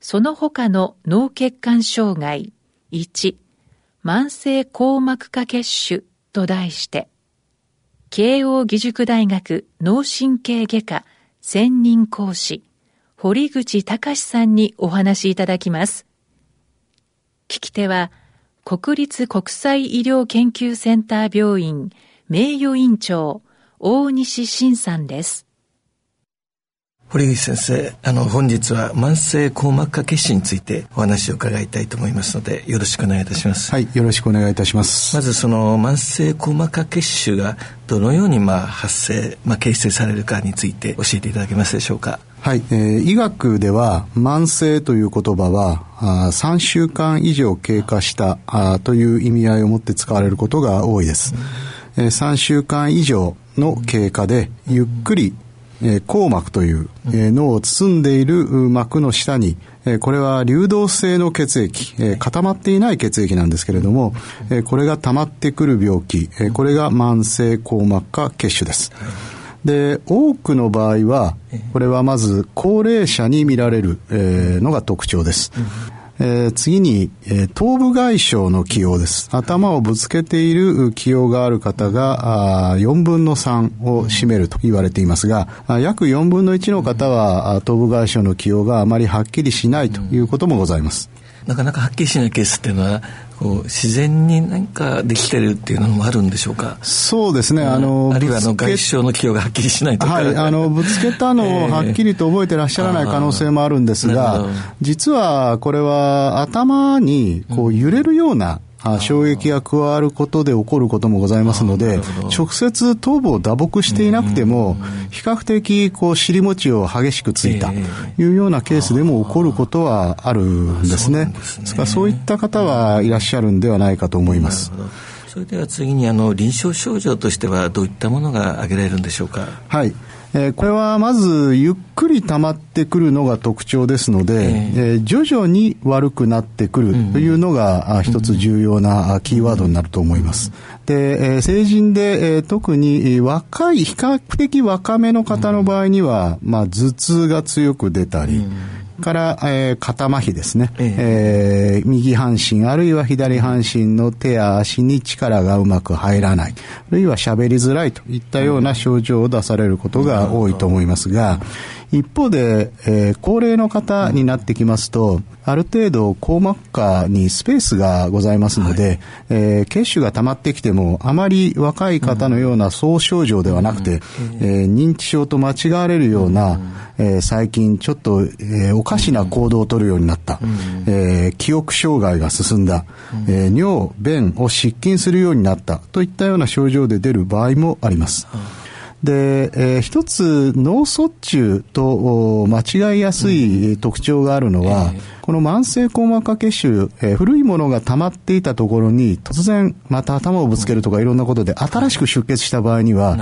その他の脳血管障害1慢性硬膜下血腫と題して慶応義塾大学脳神経外科専任講師堀口隆さんにお話しいただきます。聞き手は、国立国際医療研究センター病院名誉院長、大西晋さんです。堀口先生、あの、本日は慢性硬膜下血腫についてお話を伺いたいと思いますので、よろしくお願いいたします。はい、よろしくお願いいたします。まずその慢性硬膜下血腫がどのようにまあ発生、まあ形成されるかについて教えていただけますでしょうか？はい、えー、医学では慢性という言葉はあ3週間以上経過したあという意味合いを持って使われることが多いです。えー、3週間以上の経過でゆっくりえー、硬膜という、えー、脳を包んでいる膜の下に、えー、これは流動性の血液、えー、固まっていない血液なんですけれども、えー、これが溜まってくる病気、えー、これが慢性硬膜下血腫です。で、多くの場合は、これはまず高齢者に見られる、えー、のが特徴です。えー、次に、えー、頭部外傷の起用です。頭をぶつけている起用がある方があ4分の3を占めると言われていますが、約4分の1の方は頭部外傷の起用があまりはっきりしないということもございます。なかなかはっきりしないケースっていうのは自然に何かできてるっていうのもあるんでしょうか？そうですね。あのあるいはあの外傷の起用がはっきりしないとか。はい。あのぶつけたのをはっきりと覚え。てらっしゃらない可能性もあるんですが、実はこれは頭にこう揺れるような、衝撃が加わることで起こることもございますので、直接頭部を打撲していなくても、比較的こう尻餅を激しくついたというようなケースでも起こることはあるんですね。ですからそういった方はいらっしゃるんではないかと思います。それでは次にあの臨床症状としてはどういったものが挙げられるんでしょうか？はい。えー、これはまずゆっくり溜まってくるのが特徴ですので、えー、えー、徐々に悪くなってくるというのが、うん、一つ重要なキーワードになると思います。で、えー、成人で、えー、特に若い、比較的若めの方の場合には、うん、まあ頭痛が強く出たり、うんから、えー、肩麻痺ですね、ええ。ー、右半身あるいは左半身の手や足に力がうまく入らない、あるいは喋りづらいといったような症状を出されることが多いと思いますが、一方で、えー、高齢の方になってきますと、ある程度硬膜下にスペースがございますので、はい、えー、血腫が溜まってきても、あまり若い方のような総症状ではなくて、えー、認知症と間違われるような、えー、最近ちょっと、えー、おかしな行動をとるようになった、えー、記憶障害が進んだ、えー、尿、便を失禁するようになった。といったような症状で出る場合もあります。で、えー、一つ脳卒中と間違いやすい特徴があるのは、この慢性硬膜下血腫、えー、古いものが溜まっていたところに突然また頭をぶつけるとかいろんなことで新しく出血した場合には、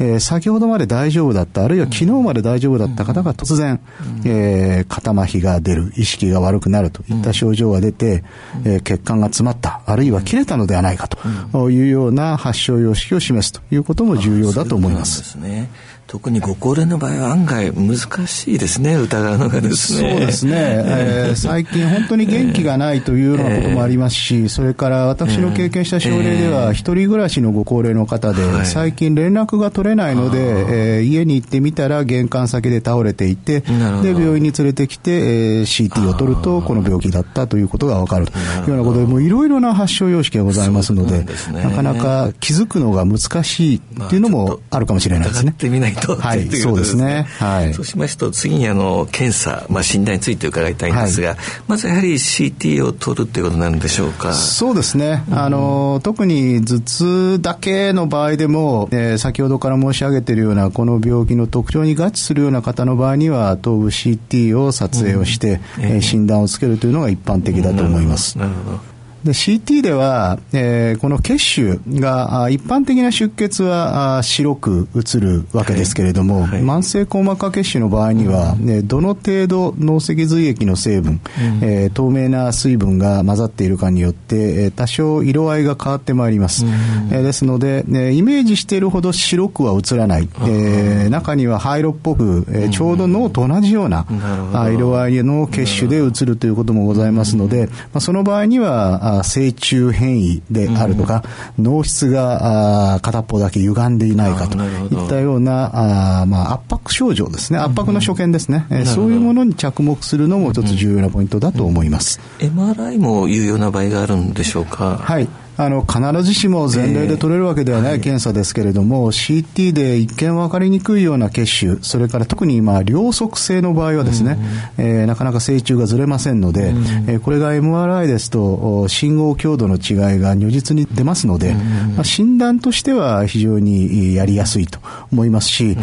えー、先ほどまで大丈夫だった、あるいは昨日まで大丈夫だった方が突然、うん、えー、肩麻痺が出る、意識が悪くなるといった症状が出て、うん、えー、血管が詰まった、あるいは切れたのではないかというような発症様式を示すということも重要だと思います。そうですね。特にご高齢の場合は案外難しいですね、疑うのがですね。そうですね。えー、最近本当に元気がないというようなこともありますし、それから私の経験した症例では、一人暮らしのご高齢の方で、最近連絡が取れないので、えー、家に行ってみたら玄関先で倒れていて、で、病院に連れてきて、えー、CT を取ると、この病気だったということがわかるというようなことで、もういろいろな発症様式がございますので、なかなか気づくのが難しいっていうのもあるかもしれないですね。と、はい、そうですね。はい。そうしますと、次にあの、検査、まあ、診断について伺いたいんですが、はい、まずやはり CT を取るっていうことなんでしょうか？そうですね。あの、特に頭痛だけの場合でも、えー、先ほどから申し上げているような、この病気の特徴に合致するような方の場合には、頭部 CT を撮影をして、うん、えー、診断をつけるというのが一般的だと思います。なるほど。で CT では、えー、この血腫が一般的な出血は白く映るわけですけれども、はい。はい、慢性硬膜下血腫の場合には、ね、どの程度脳脊髄液の成分、うん、えー、透明な水分が混ざっているかによって、多少色合いが変わってまいります、うん、えー、ですので、ね、イメージしているほど白くは映らない、えー、中には灰色っぽく、えー、ちょうど脳と同じような、うん、色合いの血腫で映るということもございますので、まあ、その場合には成虫変異であるとか、うん、脳室があ片っぽだけ歪んでいないかと。いったようなあ、まあ、圧迫症状ですね、圧迫の所見ですね、うん、そういうものに着目するのも一つ重要なポイントだと思います。MRI も有用な場合があるんでしょうか？はいあの、必ずしも前例で取れるわけではない検査ですけれども、えー、CT で一見分かりにくいような血腫、それから特に今、両側性の場合はですね、うん、えー、なかなか成虫がずれませんので、うん、えー、これが MRI ですと、信号強度の違いが如実に出ますので、うん、まあ、診断としては非常にやりやすいと思いますし、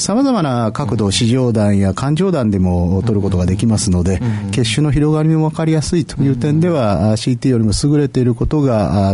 さまざまな角度、視上段や感情段でも取ることができますので、血腫の広がりも分かりやすいという点では、CT よりも優れていること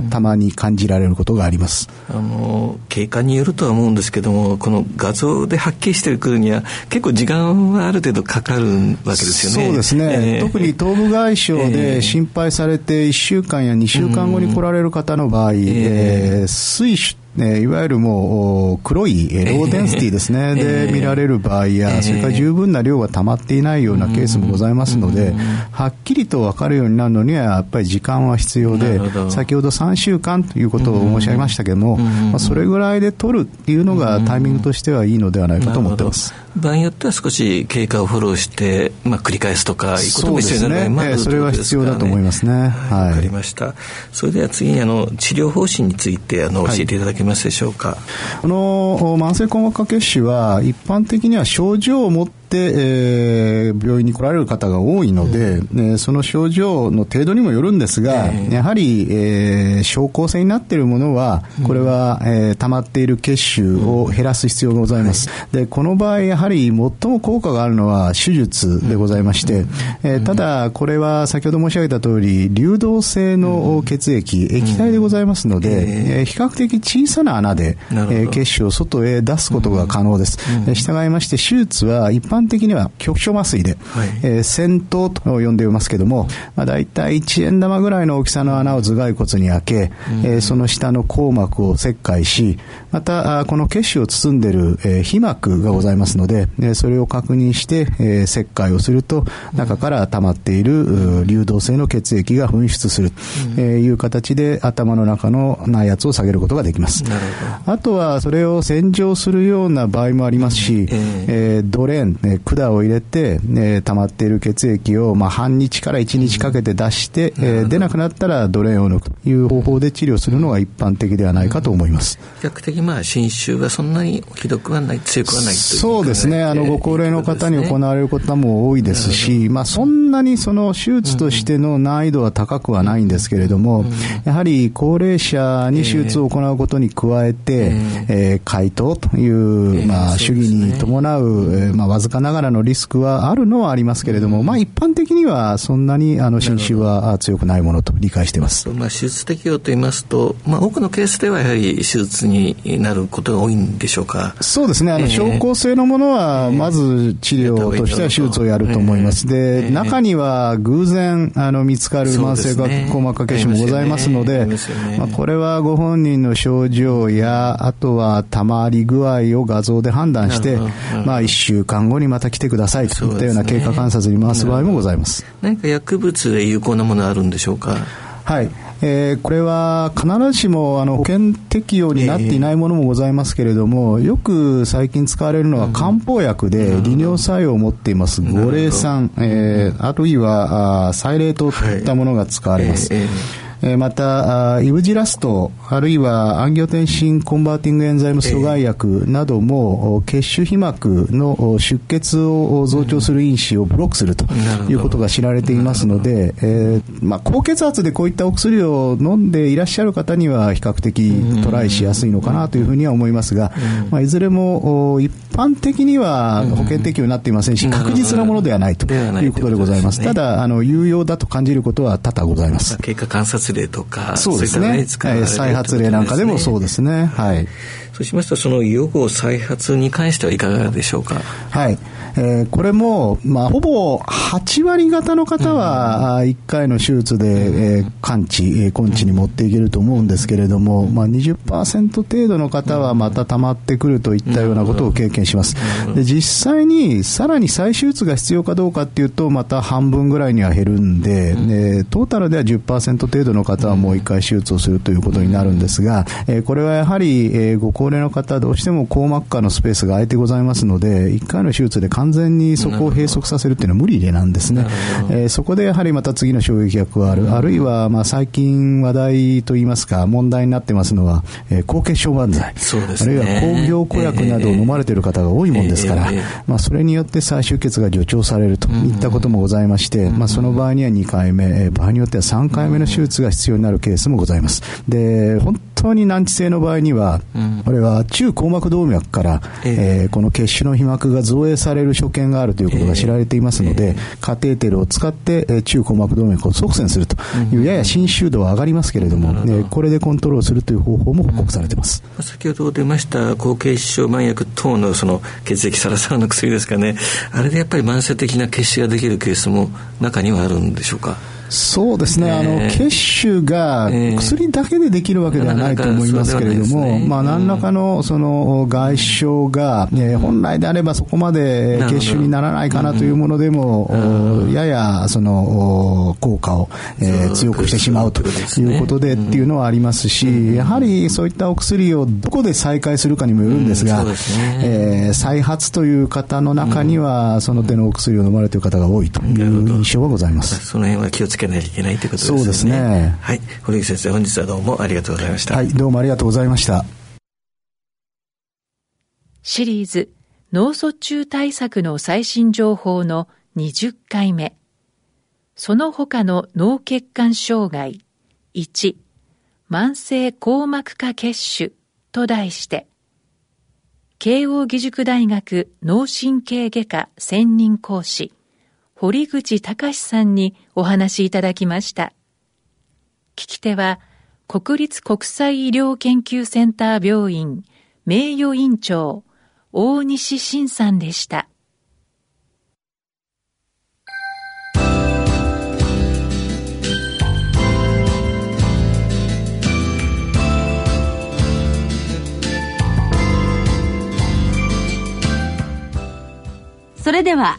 が、たまに感じられることがありますあの経過によるとは思うんですけどもこの画像ではっきりしてくるには結構時間はある程度かかるわけですよね。そうですね、えー、特に頭部外傷で心配されて1週間や2週間後に来られる方の場合、えー、えー、水腫えいわゆるもう黒いローデンシティですね、で見られる場合や、それから十分な量が溜まっていないようなケースもございますので、はっきりと分かるようになるのには、やっぱり時間は必要で、先ほど。3週間ということを申し上げましたけども、まあ、それぐらいで取るっていうのがタイミングとしてはいいのではないかと思ってます。場合によっては少し経過をフォローして、まあ、繰り返すとか、いうこともね、それは必要だと思いますね。はい。わ、かりました。それでは次に、あの、治療方針について、あの、教えていただけますでしょうか？はい、この慢性硬膜下血腫は、一般的には症状を持っ、えー、病院に来られる方が多いので、うん、その症状の程度にもよるんですが、えー、やはり、えー、症候性になっているものは、これは、えー、溜まっている血腫を減らす必要がございます。で、この場合、やはり最も効果があるのは手術でございまして、えー、ただ、これは先ほど申し上げた通り、流動性の血液、液体でございますので、えー、比較的小さな穴で、えー、血腫を外へ出すことが可能です。従いまして、手術は一般般的には局所麻酔で、はい。えー、先頭と呼んでいますけども、まあ、大体1円玉ぐらいの大きさの穴を頭蓋骨に開け、うん、えー、その下の硬膜を切開し、また、この血腫を包んでいる、えー、皮膜がございますので、えー、それを確認して、えー、切開をすると、中から溜まっている流動性の血液が噴出する、と、えー、いう形で頭の中の内圧を下げることができます。あとは、それを洗浄するような場合もありますし、ドレーン、えー、管を入れて、えー、溜まっている血液を、まあ、半日から1日かけて出して、出なくなったらドレーンを抜くという方法で治療するのが一般的ではないかと思います。比較的、まあ、侵襲はそんなにひどくはない、強くはないというそうですね。あの、ご高齢の方に行われることも多いですし、まあ、そんなにその手術としての難易度は高くはないんですけれども、やはり高齢者に手術を行うことに加えて、えー、回答という、まあ、主義に伴う、えー、まあ、わずかながらのリスクはあるのはありますけれども、まあ一般的にはそんなにあの侵襲は強くないものと理解しています。まあ手術適用と言いますと、まあ多くのケースではやはり手術になることが多いんでしょうか？そうですね。あの、症候性のものはまず治療としては手術をやると思います。で、中には偶然あの見つかる慢性硬膜下血腫もございますので、まあこれはご本人の症状やあとはたまり具合を画像で判断して、まあ1週間後にまた来てくださいといったような経過観察に回す場合もございます。何か薬物で有効なものあるんでしょうか？はい。えー、これは必ずしもあの保険適用になっていないものもございますけれども、よく最近使われるのは漢方薬で利尿作用を持っています。五苓散、えー、あるいはあ柴苓湯といったものが使われます。えーえーえー、また、イブジラスト、あるいはアンギオテンシン converting enzyme 阻害薬なども、血腫皮膜の出血を増長する因子をブロックするということが知られていますので、えー、まあ、高血圧でこういったお薬を飲んでいらっしゃる方には比較的トライしやすいのかなというふうには思いますが、まあ、いずれも一般的には保険適用になっていませんし、確実なものではないということでございます。ただ、あの、有用だと感じることは多々ございます。経過観察例とか、そうですね。再発例なんかでもそうですね。はい。そうしますと、その予後再発に関してはいかがでしょうか？はい。えー、これも、まあ、ほぼ8割方の方は、1回の手術で、えー、完治、えー、根治に持っていけると思うんですけれども、まあ20、程度の方はまた溜まってくるといったようなことを経験します。で実際に、さらに再手術が必要かどうかっていうと、また半分ぐらいには減るんで、でトータルでは10%程度の方はもう1回手術をするということになるんですが、えー、これはやはり、えー、ご高齢の方、どうしても硬膜下のスペースが空いてございますので、1回の手術で完全にそこを閉塞させるっていうのは無理でなんですね。えー、そこでやはりまた次の衝撃が加わる。あるいは、まあ最近話題といいますか、問題になってますのは、えー、高血小万歳。そうですね。あるいは抗病古薬などを飲まれている方が多いもんですから、まあそれによって再出血が助長されるといったこともございまして、まあその場合には2回目、場合によっては3回目の手術が必要になるケースもございます。で、本当に難治性の場合には、これは中硬膜動脈から、えー、この血腫の皮膜が造影される所見があるということが知られていますので、カテーテルを使って、えー、中硬膜動脈を側栓するという、やや侵襲度は上がりますけれども、えこれでコントロールするという方法も報告されています。先ほど出ました高血小慢薬等のその血液サラサラの薬ですかね、あれでやっぱり慢性的な血腫ができるケースも中にはあるんでしょうか？そうですね、あの血腫が薬だけでできるわけではないと思いますけれども、まあ、何らかのその外傷が、え本来であればそこまで血腫にならないかなというものでも、ややその効果を、え強くしてしまうということでっていうのはありますし、やはりそういったお薬をどこで再開するかにもよるんですが、え再発という方の中には、その手のお薬を飲まれている方が多いという印象はございます。その辺は気をつけないといけないということですね。そうですね。はい。堀口先生、本日はどうもありがとうございました。はい、どうもありがとうございました。シリーズ、脳卒中対策の最新情報の20回目。その他の脳血管障害。1、慢性硬膜下血腫と題して、慶應義塾大学脳神経外科専任講師、堀口隆さんにお話いただきました。聞き手は、国立国際医療研究センター病院名誉院長、大西晋さんでした。それでは